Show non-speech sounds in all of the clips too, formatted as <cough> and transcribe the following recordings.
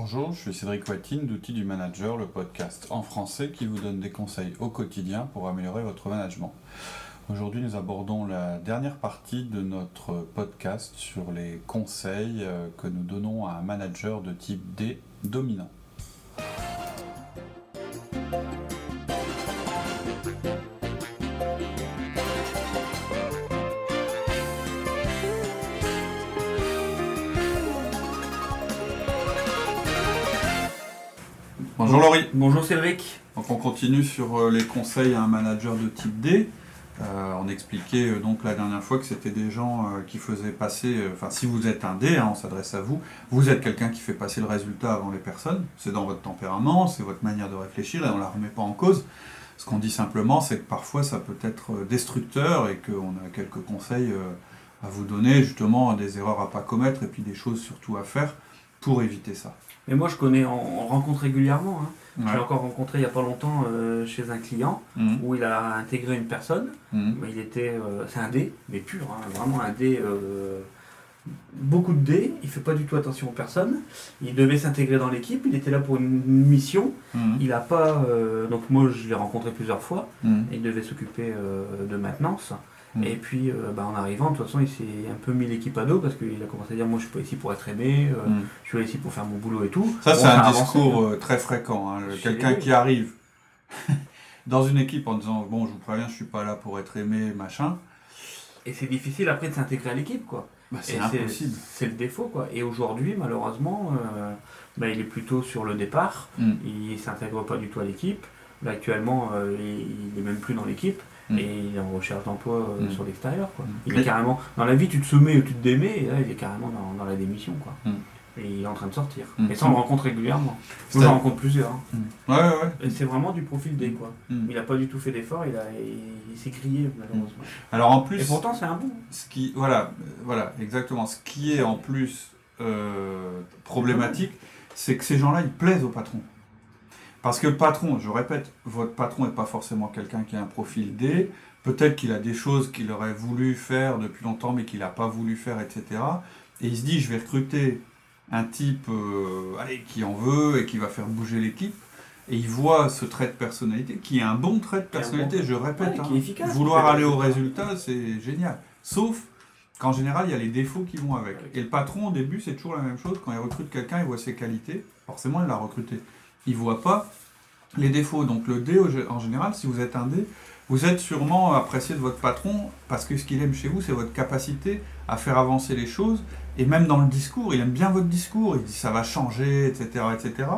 Bonjour, je suis Cédric Watine d'Outils du Manager, le podcast en français qui vous donne des conseils au quotidien pour améliorer votre management. Aujourd'hui, nous abordons la dernière partie de notre podcast sur les conseils euh, que nous donnons à un manager de type D dominant. Bonjour Laurie. Bonjour Cédric. Donc on continue sur euh, les conseils à un manager de type D. Euh, on expliquait euh, donc la dernière fois que c'était des gens euh, qui faisaient passer, enfin si vous êtes un D, hein, on s'adresse à vous, vous êtes quelqu'un qui fait passer le résultat avant les personnes, c'est dans votre tempérament, c'est votre manière de réfléchir et on ne la remet pas en cause. Ce qu'on dit simplement, c'est que parfois ça peut être destructeur et qu'on a quelques conseils à vous donner, justement des erreurs à pas commettre et puis des choses surtout à faire pour éviter ça. Mais moi je connais, on, on rencontre régulièrement. hein. Ouais. J'ai encore rencontré il n'y a pas longtemps euh, chez un client Mhm. où il a intégré une personne. Mais Il était, euh, c'est un dé, mais pur, hein, vraiment un dé. euh, beaucoup de dés. Il fait pas du tout attention aux personnes. Il devait s'intégrer dans l'équipe. Il était là pour une mission. Mhm. Il a pas. donc moi je l'ai rencontré plusieurs fois. Il devait s'occuper de maintenance. Mhm. Et puis, euh, bah, en arrivant, de toute façon, il s'est un peu mis l'équipe à dos parce qu'il a commencé à dire Moi, je suis pas ici pour être aimé, euh, Mhm. je suis là ici pour faire mon boulot et tout. Ça, Bon, c'est un avancé, discours hein. euh, très fréquent. hein. Quelqu'un qui arrive <laughs> dans une équipe en disant Bon, je vous préviens, je suis pas là pour être aimé, machin. Et c'est difficile après de s'intégrer à l'équipe, quoi. Bah, c'est impossible. C'est le défaut, quoi. Et aujourd'hui, malheureusement, euh, bah, il est plutôt sur le départ. Mm. Il s'intègre pas du tout à l'équipe. Là, actuellement, euh, il, il est même plus dans l'équipe. Mm. Et il est en recherche d'emploi euh, Mm. sur l'extérieur, quoi. Il est carrément... Dans la vie, tu te soumets ou tu te démets, et là, il est carrément dans, dans la démission, quoi. Mm. Et il est en train de sortir. Et ça, on le rencontre régulièrement. Moi, j'en rencontre plusieurs. hein. Ouais, ouais, ouais. Et c'est vraiment du profil D, quoi. Il n'a pas du tout fait d'effort, il, a, il, il s'est grillé, malheureusement. Alors en plus, Et pourtant, c'est un bon. ce qui, voilà, voilà, exactement. Ce qui est en plus euh, problématique, c'est que ces gens-là, ils plaisent au patron. Parce que le patron, je répète, votre patron n'est pas forcément quelqu'un qui a un profil D. Peut-être qu'il a des choses qu'il aurait voulu faire depuis longtemps, mais qu'il n'a pas voulu faire, etc. Et il se dit, je vais recruter un type euh, allez, qui en veut et qui va faire bouger l'équipe. Et il voit ce trait de personnalité, qui est un bon trait de personnalité, je répète. Ouais, hein. qui est efficace. Vouloir aller au résultat. c'est génial. Sauf qu'en général, il y a les défauts qui vont avec. Avec. Et le patron, au début, c'est toujours la même chose. Quand il recrute quelqu'un, il voit ses qualités. Forcément, il l'a recruté. Il voit pas les défauts. Donc le D, au gé- en général, si vous êtes un D, vous êtes sûrement apprécié de votre patron parce que ce qu'il aime chez vous, c'est votre capacité à faire avancer les choses. Et même dans le discours, il aime bien votre discours. Il dit ça va changer, etc., etc.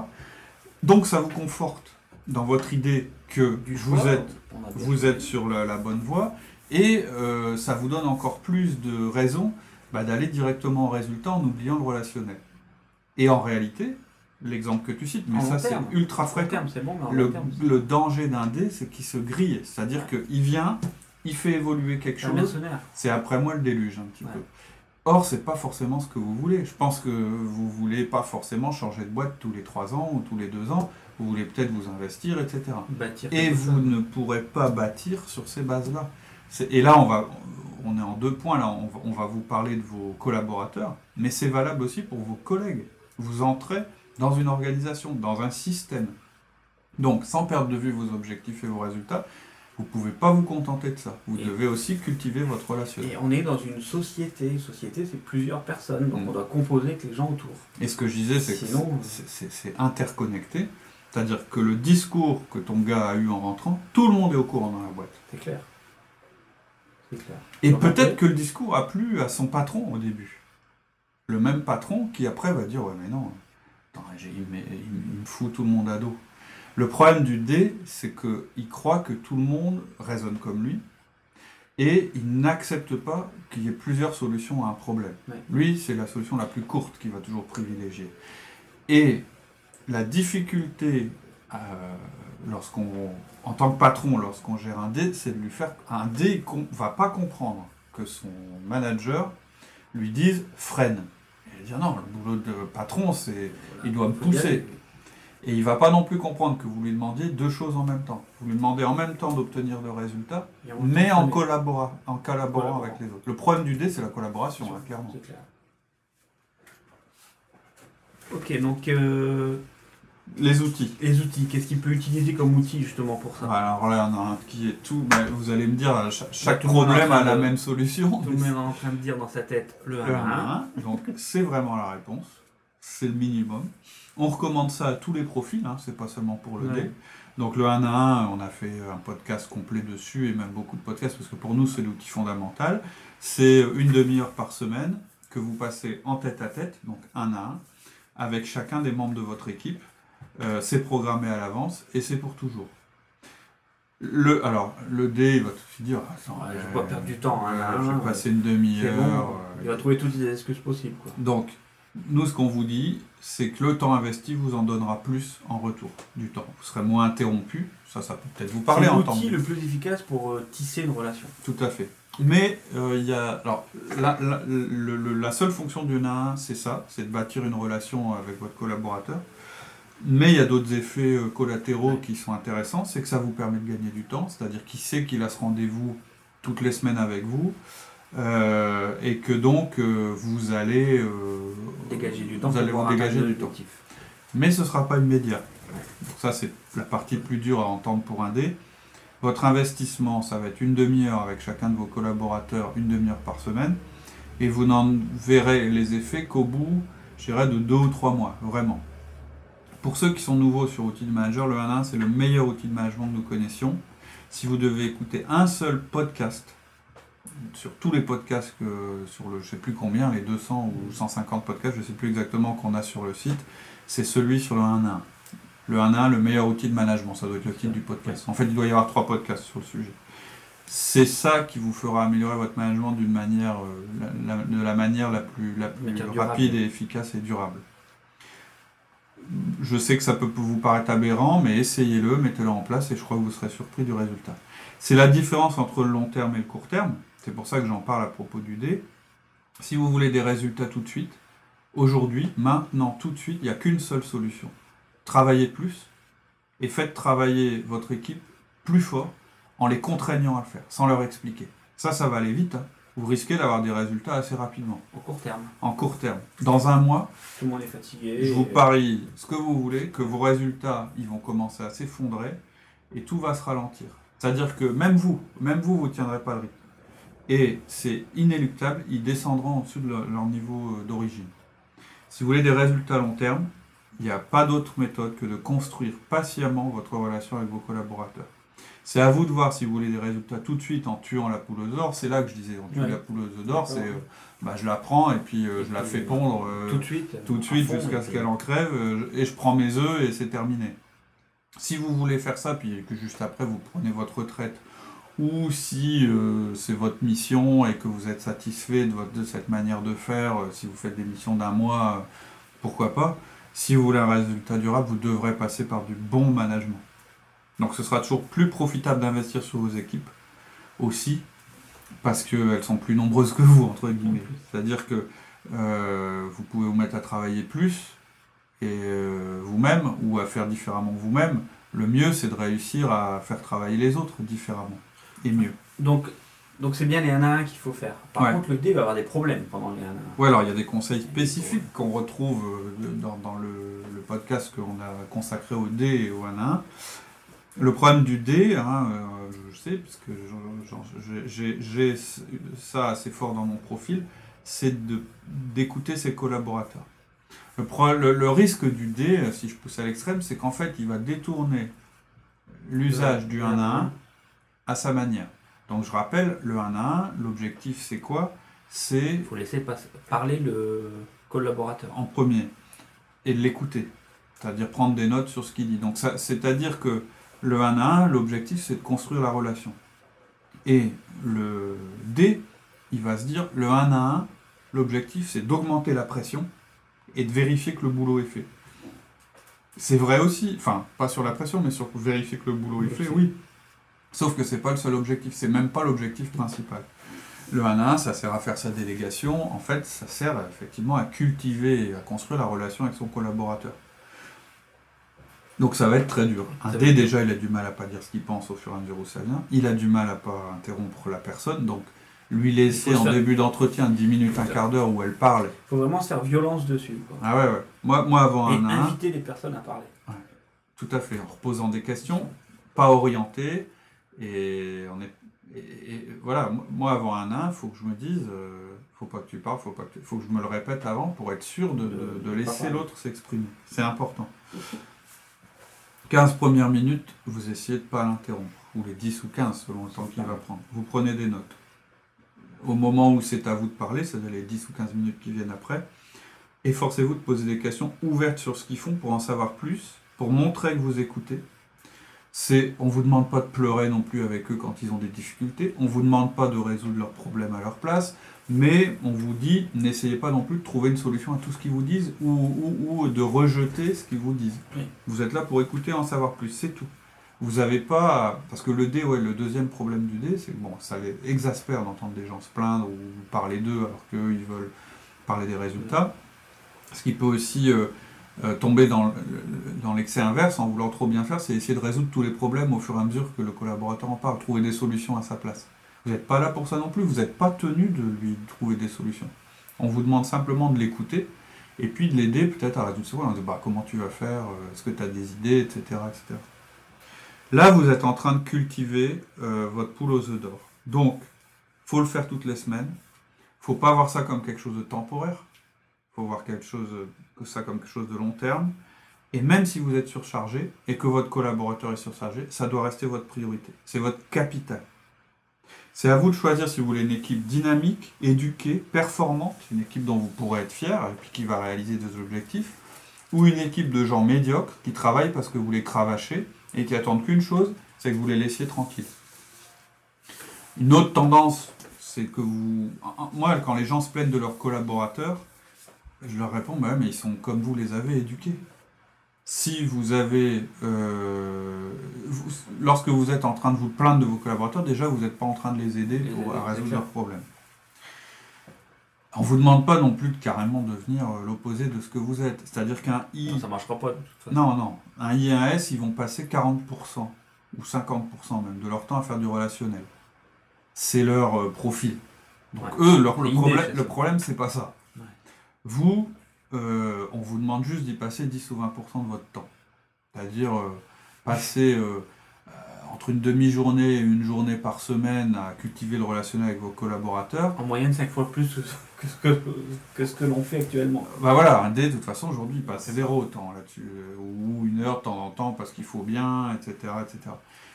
Donc ça vous conforte dans votre idée que vous êtes vous êtes sur la, la bonne voie et euh, ça vous donne encore plus de raisons bah, d'aller directement au résultat en oubliant le relationnel. Et en réalité, l'exemple que tu cites, mais En ça c'est ultra En fréquent. bon, Le, danger d'un dé, c'est qu'il se grille, c'est-à-dire qu'il vient, il fait évoluer quelque chose, c'est après moi le déluge un petit Ouais. peu. Or, c'est pas forcément ce que vous voulez. Je pense que vous voulez pas forcément changer de boîte tous les 3 ans ou tous les 2 ans. Vous voulez peut-être vous investir, etc. Bâtir Et vous ne pourrez pas bâtir sur ces bases-là. Et là, on, va, on est en deux points. Là, on va, on va vous parler de vos collaborateurs, mais c'est valable aussi pour vos collègues. Vous entrez dans une organisation, dans un système. Donc, sans perdre de vue vos objectifs et vos résultats, vous ne pouvez pas vous contenter de ça. Vous Et- devez aussi cultiver votre relationnel. Et on est dans une société. Une société, c'est plusieurs personnes. Donc Mm. on doit composer avec les gens autour. Et ce que je disais, c'est que Sinon, c'est- interconnecté. C'est-à-dire que le discours que ton gars a eu en rentrant, tout le monde est au courant dans la boîte. C'est clair. C'est clair. Et peut-être que le discours a plu à son patron au début. Le même patron qui après va dire Ouais, mais non, il, me- il me fout tout le monde à dos. Le problème du D, c'est qu'il croit que tout le monde raisonne comme lui et il n'accepte pas qu'il y ait plusieurs solutions à un problème. Ouais. Lui, c'est la solution la plus courte qu'il va toujours privilégier. Et la difficulté, euh, lorsqu'on, en tant que patron, lorsqu'on gère un D, c'est de lui faire. Un D ne va pas comprendre que son manager lui dise freine. Il va dire non, le boulot de patron, c'est. Il doit me pousser. Et il va pas non plus comprendre que vous lui demandiez deux choses en même temps. Vous lui demandez en même temps d'obtenir le résultat, mais en, connaît. collabora- en collaborant Collaborant. avec les autres. Le problème du D, c'est la collaboration, hein, clairement. Clair. Ok, donc euh, Les outils. les outils, qu'est-ce qu'il peut utiliser comme outil justement pour ça? Alors là, on a un qui est tout. bah, vous allez me dire, chaque, problème a la de- même solution. Tout le monde est en train de dire dans sa tête le 1 Le à 1 1. à 1, donc c'est vraiment la réponse. C'est le minimum. On recommande ça à tous les profils, hein, c'est pas seulement pour le Ouais. D. Donc le 1 à 1, on a fait un podcast complet dessus et même beaucoup de podcasts parce que pour nous c'est l'outil fondamental. C'est une demi-heure par semaine que vous passez en tête à tête, donc 1 à 1, avec chacun des membres de votre équipe. Euh, c'est programmé à l'avance et c'est pour toujours. Le, alors, le D, il va tout de suite dire Attends, Ouais, je vais euh, pas perdre du temps, hein, euh, là, je vais passer une C'est demi-heure. bon, il va trouver toutes les excuses possibles. Quoi. donc, nous, ce qu'on vous dit, c'est que le temps investi vous en donnera plus en retour du temps. Vous serez moins interrompu. Ça, ça peut peut-être vous parler C'est en temps. l'outil le plus efficace pour euh, tisser une relation. Tout à fait. Mais euh, y a. Alors, la, la- le- le- la seule fonction du 1 à 1, c'est ça c'est de bâtir une relation avec votre collaborateur. Mais il y a d'autres effets euh, collatéraux qui sont intéressants. C'est que ça vous permet de gagner du temps. C'est-à-dire qu'il sait qu'il a ce rendez-vous toutes les semaines avec vous. euh, et que donc, euh, vous allez. euh, Dégager du temps Vous allez vous dégager du temps. mais ce ne sera pas immédiat. Donc ça, c'est la partie plus dure à entendre pour un dé. Votre investissement, ça va être une demi-heure avec chacun de vos collaborateurs, une demi-heure par semaine, et vous n'en verrez les effets qu'au bout, je dirais, de deux ou trois mois, vraiment. Pour ceux qui sont nouveaux sur Outil de Manager, le 1 à 1, c'est le meilleur outil de management que nous connaissions. Si vous devez écouter un seul podcast, sur tous les podcasts, que, sur le je sais plus combien, les 200 ou 150 podcasts, je sais plus exactement qu'on a sur le site, c'est celui sur le 1 à 1. Le 1 à 1, le meilleur outil de management, ça doit être le titre du podcast. En fait, il doit y avoir trois podcasts sur le sujet. C'est ça qui vous fera améliorer votre management d'une manière, euh, la- la- de la manière la plus, la plus rapide et efficace et durable. Je sais que ça peut vous paraître aberrant, mais essayez-le, mettez-le en place et je crois que vous serez surpris du résultat. C'est la différence entre le long terme et le court terme. C'est pour ça que j'en parle à propos du D. Si vous voulez des résultats tout de suite, aujourd'hui, maintenant, tout de suite, il n'y a qu'une seule solution. Travaillez plus et faites travailler votre équipe plus fort en les contraignant à le faire, sans leur expliquer. Ça, ça va aller vite. hein. Vous risquez d'avoir des résultats assez rapidement, Au court terme, en court terme. Dans un mois, tout le monde est fatigué. je vous parie ce que vous voulez, que vos résultats, ils vont commencer à s'effondrer et tout va se ralentir. C'est-à-dire que même vous, même vous, vous ne tiendrez pas le rythme. Et c'est inéluctable, ils descendront au-dessus de leur, niveau euh, d'origine. Si vous voulez des résultats long terme, il n'y a pas d'autre méthode que de construire patiemment votre relation avec vos collaborateurs. C'est à vous de voir si vous voulez des résultats tout de suite en tuant la poule aux ors. C'est là que je disais, on tue Ouais. la poule aux œufs d'or, c'est euh, bah, je la prends et puis euh, je la fais pondre. euh, tout de suite. tout de à suite fond, jusqu'à ce qu'elle en crève euh, et je prends mes œufs et c'est terminé. Si vous voulez faire ça, puis que juste après vous prenez votre retraite, ou si c'est votre mission et que vous êtes satisfait de, votre- de cette manière de faire, si vous faites des missions d'un mois, pourquoi pas. Si vous voulez un résultat durable, vous devrez passer par du bon management. Donc ce sera toujours plus profitable d'investir sur vos équipes aussi, parce qu'elles sont plus nombreuses que vous, entre guillemets. C'est-à-dire que euh, vous pouvez vous mettre à travailler plus et euh, vous-même ou à faire différemment vous-même. Le mieux, c'est de réussir à faire travailler les autres différemment et mieux. Donc, donc c'est bien les 1 à 1 qu'il faut faire. Par Ouais. contre, le D va avoir des problèmes pendant les 1 à 1. Ouais, alors il y a des conseils spécifiques qu'on retrouve euh, dans le, le podcast qu'on a consacré au D et au 1 à 1. Le problème du D, hein, euh, je sais, puisque j'ai- ça assez fort dans mon profil, c'est d'écouter ses collaborateurs. Le, pro- le- le risque du D, euh, si je pousse à l'extrême, c'est qu'en fait, il va détourner l'usage du 1 à 1 à sa manière. Donc je rappelle, le 1 à 1, l'objectif c'est quoi? C'est Il faut laisser parler le collaborateur. en premier et de l'écouter. C'est-à-dire prendre des notes sur ce qu'il dit. Donc c'est-à-dire que le 1 à 1, l'objectif c'est de construire la relation. Et le D, il va se dire le 1 à 1, l'objectif c'est d'augmenter la pression et de vérifier que le boulot est fait. C'est vrai aussi, enfin pas sur la pression, mais sur vérifier que le boulot est fait, oui. Sauf que c'est pas le seul objectif, c'est même pas l'objectif principal. Le 1 à 1, ça sert à faire sa délégation. En fait, ça sert effectivement à cultiver et à construire la relation avec son collaborateur. Donc ça va être très dur. Un D, être déjà, il a du mal à pas dire ce qu'il pense au fur et à mesure où ça vient. Il a du mal à pas interrompre la personne. Donc lui laisser en début d'entretien 10 minutes, un quart d'heure où elle parle. Il faut vraiment se faire violence dessus. quoi. Ah ouais, ouais. Moi, moi avant Et un à un, inviter les personnes à parler. tout à fait, en reposant des questions, pas orientées, et on est. Et, et voilà, moi avant un à un, il faut que je me dise, euh, faut pas que tu parles, faut pas que tu- faut que je me le répète avant pour être sûr de, de- laisser l'autre s'exprimer. C'est important. <laughs> 15 premières minutes, vous essayez de pas l'interrompre, ou les 10 ou 15 selon le temps qu'il va prendre. Vous prenez des notes. Au moment où c'est à vous de parler, c'est-à-dire les 10 ou 15 minutes qui viennent après, efforcez-vous de poser des questions ouvertes sur ce qu'ils font pour en savoir plus, pour montrer que vous écoutez. C'est, on vous demande pas de pleurer non plus avec eux quand ils ont des difficultés, on vous demande pas de résoudre leurs problèmes à leur place, mais on vous dit n'essayez pas non plus de trouver une solution à tout ce qu'ils vous disent ou, ou- ou de rejeter ce qu'ils vous disent. Oui. Vous êtes là pour écouter en savoir plus, c'est tout. Vous n'avez pas. à- Parce que le dé, ouais, le deuxième problème du dé, c'est que bon, ça les exaspère d'entendre des gens se plaindre ou parler d'eux alors qu'eux, ils veulent parler des résultats. Ce qui peut aussi euh, euh, tomber dans, le- le- dans l'excès inverse en voulant trop bien faire, c'est essayer de résoudre tous les problèmes au fur et à mesure que le collaborateur en parle, trouver des solutions à sa place. Vous n'êtes pas là pour ça non plus, vous n'êtes pas tenu de lui trouver des solutions. On vous demande simplement de l'écouter et puis de l'aider peut-être à résoudre ce problème. On dit bah, comment tu vas faire, euh, est-ce que tu as des idées, etc., etc. Là, vous êtes en train de cultiver euh, votre poule aux œufs d'or. Donc, faut le faire toutes les semaines. faut pas voir ça comme quelque chose de temporaire. Voir quelque chose, que ça comme quelque chose de long terme. Et même si vous êtes surchargé et que votre collaborateur est surchargé, ça doit rester votre priorité. C'est votre capital. C'est à vous de choisir si vous voulez une équipe dynamique, éduquée, performante, une équipe dont vous pourrez être fier et puis qui va réaliser des objectifs, ou une équipe de gens médiocres qui travaillent parce que vous les cravachez et qui attendent qu'une chose, c'est que vous les laissiez tranquilles. Une autre tendance, c'est que vous... Moi, quand les gens se plaignent de leurs collaborateurs, je leur réponds, bah mais ils sont comme vous les avez éduqués. Si vous avez... euh, vous- lorsque vous êtes en train de vous plaindre de vos collaborateurs, déjà, vous n'êtes pas en train de les aider pour, à résoudre leurs problèmes. On vous demande pas non plus de carrément devenir euh, l'opposé de ce que vous êtes. C'est-à-dire qu'un I... Non, ça marchera pas. de toute façon. Non, non. Un I et un S, ils vont passer 40% ou 50% même de leur temps à faire du relationnel. C'est leur euh, profil. Donc Ouais. eux, leur- le, problème, le problème, c'est pas ça. Vous, euh, on vous demande juste d'y passer 10 ou 20% de votre temps. C'est-à-dire euh, passer euh, entre une demi-journée et une journée par semaine à cultiver le relationnel avec vos collaborateurs. En moyenne, 5 fois plus que ce que, que, ce que l'on fait actuellement. Bah voilà, un dé, de toute façon, aujourd'hui, il passe zéro temps là-dessus. Ou une heure de temps en temps parce qu'il faut bien, etc. etc.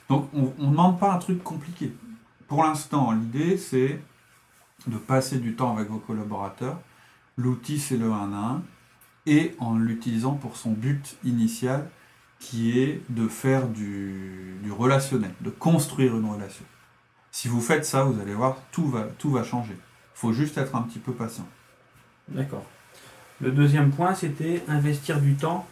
Donc, on ne demande pas un truc compliqué. Pour l'instant, l'idée, c'est de passer du temps avec vos collaborateurs. L'outil, c'est le 1 à 1. Et en l'utilisant pour son but initial, qui est de faire du, du relationnel, de construire une relation. Si vous faites ça, vous allez voir, tout va, tout va changer. Il faut juste être un petit peu patient. D'accord. Le deuxième point, c'était investir du temps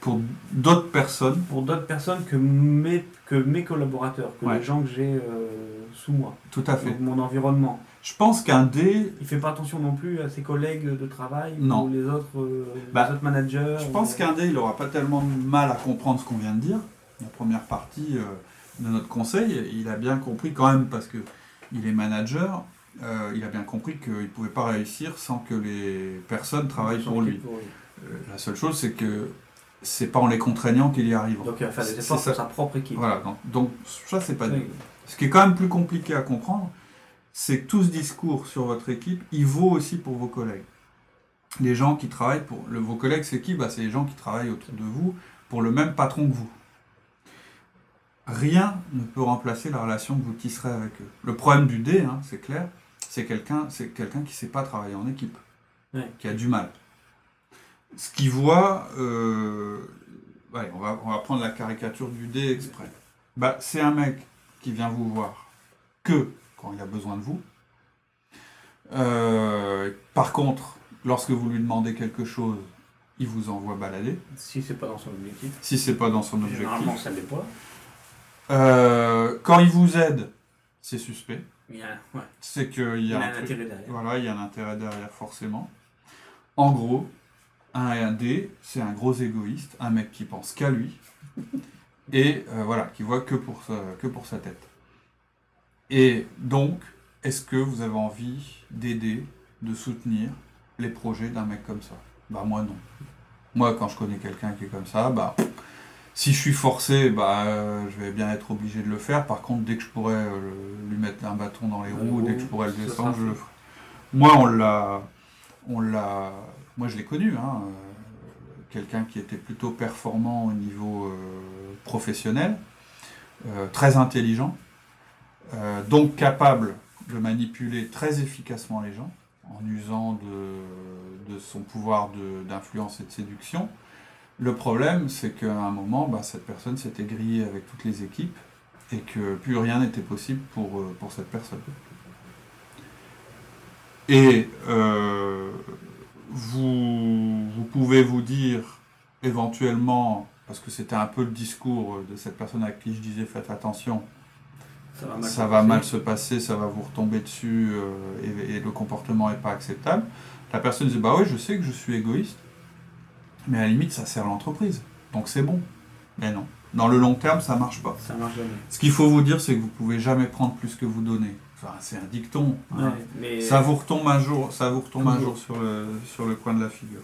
Pour d'autres personnes, pour d'autres personnes que mes, que mes collaborateurs, que Ouais. les gens que j'ai euh, sous moi, tout à fait. donc mon environnement. Je pense qu'un dé, Il fait pas attention non plus à ses collègues de travail Non. ou les autres, euh, Bah, les autres managers. je pense ou- qu'un dé, il aura pas tellement de mal à comprendre ce qu'on vient de dire. La première partie euh, de notre conseil, il a bien compris quand même parce que il est manager. il a bien compris qu'il ne pouvait pas réussir sans que les personnes travaillent pour lui. La seule chose, c'est que c'est pas en les contraignant qu'il y arrive. Donc il va faire des efforts pour sa propre équipe. Voilà, donc, donc ça, c'est pas Oui. Ce qui est quand même plus compliqué à comprendre, c'est que tout ce discours sur votre équipe, il vaut aussi pour vos collègues. Les gens qui travaillent pour... Le, vos collègues, c'est qui? Bah, C'est les gens qui travaillent autour de vous pour le même patron que vous. Rien ne peut remplacer la relation que vous tisserez avec eux. Le problème du dé, hein, c'est clair, c'est quelqu'un qui ne sait pas travailler en équipe, qui a du mal. Ce qu'il voit, euh, ouais, on, va, on va prendre la caricature du dé exprès. Bah, c'est un mec qui vient vous voir que quand il a besoin de vous. Euh, par contre, lorsque vous lui demandez quelque chose, il vous envoie balader. Si c'est pas dans son objectif. Si c'est pas dans son Généralement, objectif. ça l'est pas. Euh, quand il vous aide, c'est suspect. Il y a, ouais, C'est qu'il il y a a un un truc- intérêt derrière. Voilà, il y a un intérêt derrière forcément. En gros, un et un D, c'est un gros égoïste, un mec qui pense qu'à lui, et euh, voilà, qui voit que pour, sa, que pour sa tête. Et donc, est-ce que vous avez envie d'aider, de soutenir les projets d'un mec comme ça? Bah moi non. Moi quand je connais quelqu'un qui est comme ça, bah si je suis forcé, bah euh, je vais bien être obligé de le faire. Par contre, dès que je pourrais euh, lui mettre un bâton dans les roues, dès que je pourrais le descendre, je le ferai. Moi on l'a, on l'a, moi je l'ai connu, hein, euh, quelqu'un qui était plutôt performant au niveau euh, professionnel, euh, très intelligent, donc capable de manipuler très efficacement les gens en usant de, son pouvoir d'influence et de séduction. Le problème, c'est qu'à un moment, bah, cette personne s'était grillée avec toutes les équipes et que plus rien n'était possible pour, pour cette personne. Et vous, vous pouvez vous dire éventuellement, parce que c'était un peu le discours de cette personne à qui je disais faites attention, Ça va mal. ça va mal se passer, ça va vous retomber dessus euh, et, et le comportement n'est pas acceptable. La personne dit bah oui, je sais que je suis égoïste, mais à la limite ça sert l'entreprise, donc c'est bon. Mais non, dans le long terme ça marche pas. Ça marche jamais. Ce qu'il faut vous dire, c'est que vous pouvez jamais prendre plus que vous donnez. Enfin, c'est un dicton. hein. Ouais, mais Ça vous retombe un jour, ça vous retombe un jour sur le, sur le coin de la figure.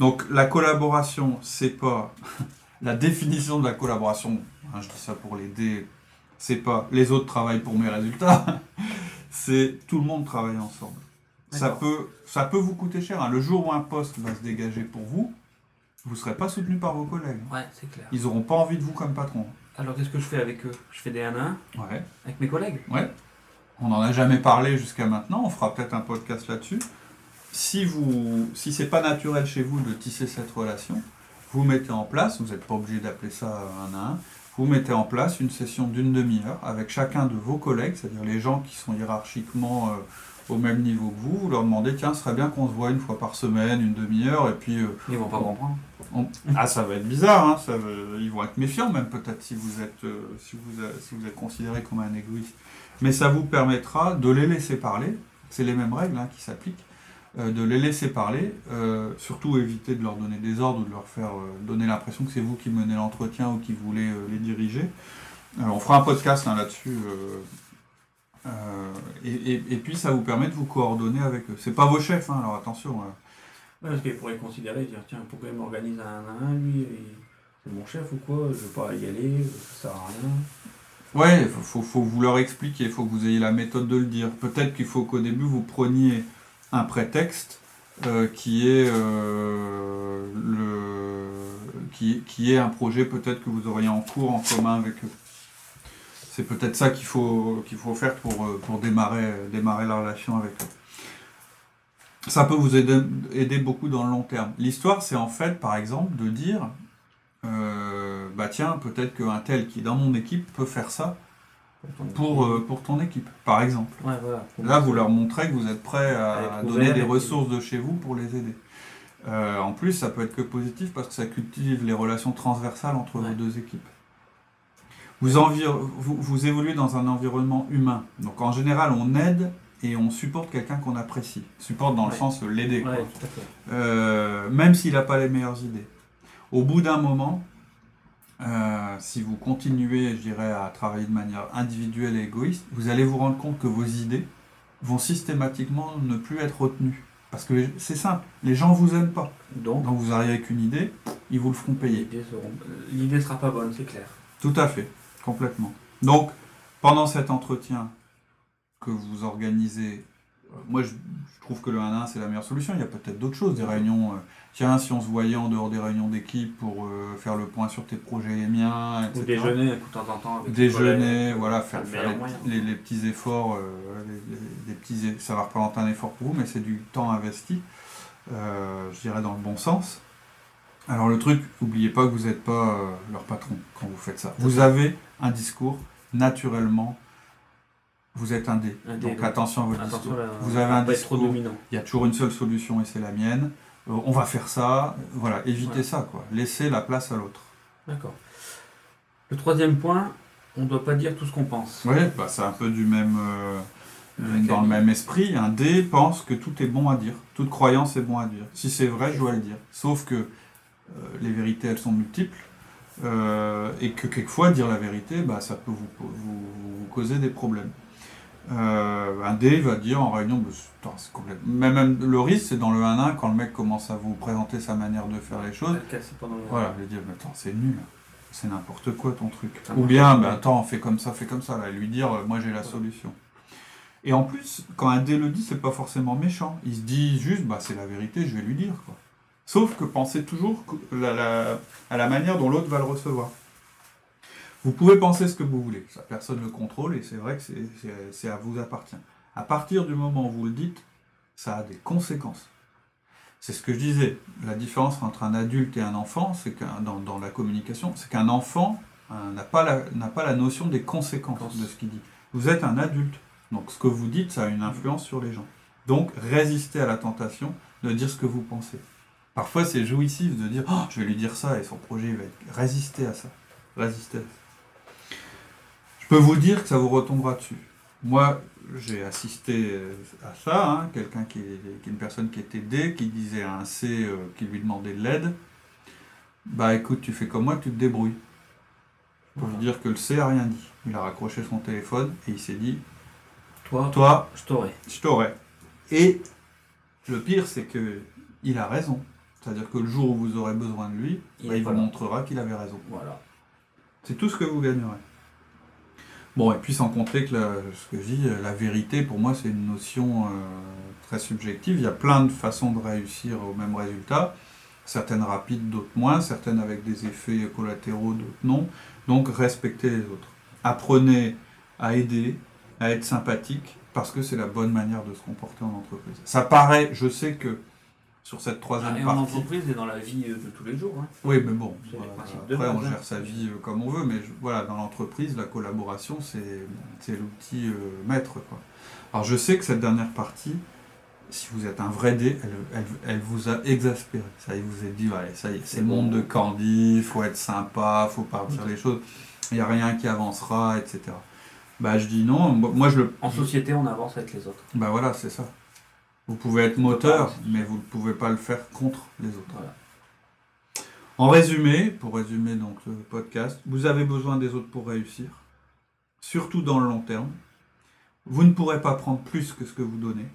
Donc la collaboration, c'est pas <laughs> la définition de la collaboration. hein, je dis ça pour les dés. C'est pas les autres travaillent pour mes résultats. <laughs> c'est tout le monde travaille ensemble. Ça peut, ça peut vous coûter cher. hein. Le jour où un poste va se dégager pour vous, vous serez pas soutenu par vos collègues. Ouais, c'est clair. Ils auront pas envie de vous comme patron. Alors qu'est-ce que je fais avec eux? Je fais des 1 à 1 Ouais. avec mes collègues? On n'en a jamais parlé jusqu'à maintenant, on fera peut-être un podcast là-dessus. Si vous, si c'est pas naturel chez vous de tisser cette relation, vous mettez en place, vous n'êtes pas obligé d'appeler ça un à un, vous mettez en place une session d'une demi-heure avec chacun de vos collègues, c'est-à-dire les gens qui sont hiérarchiquement euh, au même niveau que vous, vous leur demandez, tiens, ce serait bien qu'on se voit une fois par semaine, une demi-heure, et puis euh, Ils vont pas comprendre. on- Ah, ça va être bizarre, hein, ça va- ils vont être méfiants même peut-être si vous êtes, euh, si vous, a- si vous êtes considéré comme un égoïste. Mais ça vous permettra de les laisser parler, c'est les mêmes règles hein, qui s'appliquent, euh, de les laisser parler, euh, surtout éviter de leur donner des ordres ou de leur faire donner l'impression que c'est vous qui menez l'entretien ou qui voulez les diriger. Alors, on fera un podcast hein, là-dessus. Euh, et, et- et puis ça vous permet de vous coordonner avec eux. C'est pas vos chefs, hein, alors attention. euh, Ouais, parce qu'ils pourraient considérer, dire tiens, pourquoi il m'organise un 1 à 1, lui C'est mon chef ou quoi Je veux pas y aller, ça sert à rien. Ouais, faut, faut, faut vous leur expliquer, il faut que vous ayez la méthode de le dire. Peut-être qu'il faut qu'au début vous preniez un prétexte euh, qui est euh, le qui, qui est un projet peut-être que vous auriez en cours en commun avec eux. C'est peut-être ça qu'il faut qu'il faut faire pour, euh, pour démarrer démarrer la relation avec eux. Ça peut vous aider, aider beaucoup dans le long terme. L'histoire, c'est en fait, par exemple, de dire euh, bah tiens, peut-être qu'un tel qui est dans mon équipe peut faire ça pour, euh, pour ton équipe, par exemple. Ouais, voilà. Là, vous leur montrez que vous êtes prêt à, donner des ressources de chez vous pour les aider. Euh, en plus, ça peut être que positif parce que ça cultive les relations transversales entre Ouais. vos deux équipes. Vous, envir- vous, vous évoluez dans un environnement humain. Donc en général, on aide et on supporte quelqu'un qu'on apprécie. Supporte dans le sens de l'aider. Ouais. Euh, même s'il n'a pas les meilleures idées. Au bout d'un moment, euh, si vous continuez, je dirais, à travailler de manière individuelle et égoïste, vous allez vous rendre compte que vos idées vont systématiquement ne plus être retenues. Parce que c'est simple, les gens vous aiment pas. Donc, Donc vous arrivez avec une idée, ils vous le feront payer. l'idée seront- l'idée sera pas bonne, c'est clair. Tout à fait, complètement. Donc, pendant cet entretien que vous organisez, moi je, je trouve que le 1 1 c'est la meilleure solution. Il y a peut-être d'autres choses, des réunions. euh, tiens, si on se voyait en dehors des réunions d'équipe pour euh, faire le point sur tes projets et les miens, Ou etc. déjeuner de temps en temps avec Déjeuner, voilà, faire, les, moyen. les- les petits efforts, euh, les, les- les petits, ça va représenter un effort pour vous, mais c'est du temps investi, je dirais dans le bon sens. Alors le truc, n'oubliez pas que vous n'êtes pas euh, leur patron quand vous faites ça. Vous avez un discours naturellement, vous êtes un dé. Un dé, Donc attention à votre Attention, discours. là, Vous avez un trop discours, dominant. il y a toujours une seule solution et c'est la mienne. Euh, on va faire ça, voilà, évitez Ouais. ça quoi. Laissez la place à l'autre. D'accord. Le troisième point, on ne doit pas dire tout ce qu'on pense. Oui, bah, c'est un peu du même, euh, dans le même esprit. Un dé pense que tout est bon à dire. Toute croyance est bon à dire. Si c'est vrai, je dois le dire. Sauf que les vérités, elles sont multiples. euh, et que quelquefois, dire la vérité, bah, ça peut vous, vous, vous causer des problèmes. euh, un D va dire en réunion, bah, complètement... mais même le risque, c'est dans le 1-1, quand le mec commence à vous présenter sa manière de faire les choses, casse pendant le- voilà, lui dire, mais attends, c'est nul, c'est n'importe quoi ton truc. Ou bien, bah, attends, fais comme ça, fais comme ça, là, et lui dire, euh, moi j'ai la solution. Et en plus, quand un D le dit, c'est pas forcément méchant. Il se dit juste, bah c'est la vérité, je vais lui dire, quoi. Sauf que pensez toujours la- à la manière dont l'autre va le recevoir. Vous pouvez penser ce que vous voulez, ça personne ne le contrôle et c'est vrai que c'est- à vous appartient. À partir du moment où vous le dites, ça a des conséquences. C'est ce que je disais, la différence entre un adulte et un enfant, c'est qu'un dans, dans la communication, c'est qu'un enfant euh, n'a pas, pas la notion des conséquences de ce qu'il dit. Vous êtes un adulte, donc ce que vous dites, ça a une influence sur les gens. Donc résistez à la tentation de dire ce que vous pensez. Parfois c'est jouissif de dire oh, je vais lui dire ça et son projet il va être. Résistez à ça. Résistez à ça. Je peux vous dire que ça vous retombera dessus. Moi, j'ai assisté euh, à ça, hein, quelqu'un qui est, qui est une personne qui était D, qui disait à un C euh, qui lui demandait de l'aide. Bah écoute, tu fais comme moi, tu te débrouilles. Je peux vous dire que le C a rien dit. Il a raccroché son téléphone et il s'est dit Toi, Toi, je t'aurai. je t'aurai. Et le pire, c'est que il a raison. C'est-à-dire que le jour où vous aurez besoin de lui, Il bah, il vous montrera qu'il avait raison. Voilà. C'est tout ce que vous gagnerez. Bon, et puis sans compter que la- ce que je dis, la vérité, pour moi, c'est une notion euh, très subjective. Il y a plein de façons de réussir au même résultat. Certaines rapides, d'autres moins. Certaines avec des effets collatéraux, d'autres non. Donc, respectez les autres. Apprenez à aider, à être sympathique, parce que c'est la bonne manière de se comporter en entreprise. Ça paraît, je sais que sur cette troisième Ah, Et en partie... entreprise et dans la vie euh, de tous les jours. hein. Oui, mais bon, voilà, après on hein. gère sa vie euh, comme on veut, mais je- voilà, dans l'entreprise, la collaboration, c'est l'outil euh, maître. Quoi. Alors je sais que cette dernière partie, si vous êtes un vrai dé, elle, elle, elle vous a exaspéré. Ça y est, vous êtes dit, ouais, ça y est, c'est le monde de Candy, il faut être sympa, faut pas dire les choses, il n'y a rien qui avancera, etc. Bah je dis non, moi, je le... En société, on avance avec les autres. Bah voilà, c'est ça. Vous pouvez être moteur, mais vous ne pouvez pas le faire contre les autres. Voilà. En résumé, pour résumer donc le podcast, vous avez besoin des autres pour réussir, surtout dans le long terme. Vous ne pourrez pas prendre plus que ce que vous donnez.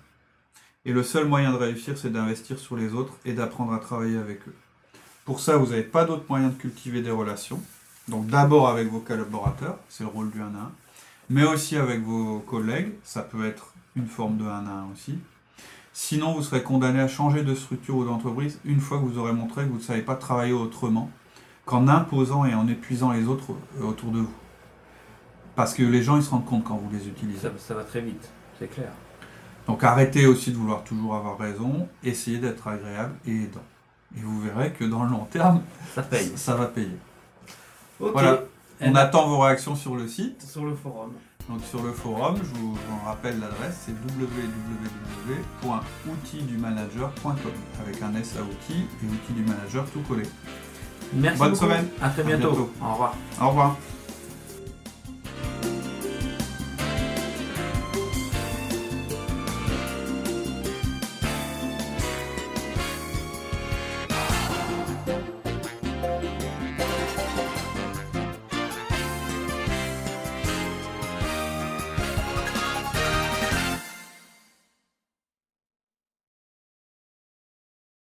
Et le seul moyen de réussir, c'est d'investir sur les autres et d'apprendre à travailler avec eux. Pour ça, vous n'avez pas d'autre moyen de cultiver des relations. Donc d'abord avec vos collaborateurs, c'est le rôle du 1 à 1, mais aussi avec vos collègues, ça peut être une forme de 1 à 1 aussi. Sinon, vous serez condamné à changer de structure ou d'entreprise une fois que vous aurez montré que vous ne savez pas travailler autrement qu'en imposant et en épuisant les autres euh, autour de vous. Parce que les gens, ils se rendent compte quand vous les utilisez. Ça, ça va très vite, c'est clair. Donc arrêtez aussi de vouloir toujours avoir raison, essayez d'être agréable et aidant. Et vous verrez que dans le long terme, Ça paye. ça va payer. Voilà. Eh On ben, attend vos réactions sur le site. Sur le forum. Donc sur le forum, je vous j'en rappelle l'adresse, c'est www.outildumanager.com avec un S à outils et outils du manager tout collé. Merci Bonne beaucoup. semaine. À très À bientôt. Au revoir. Au revoir.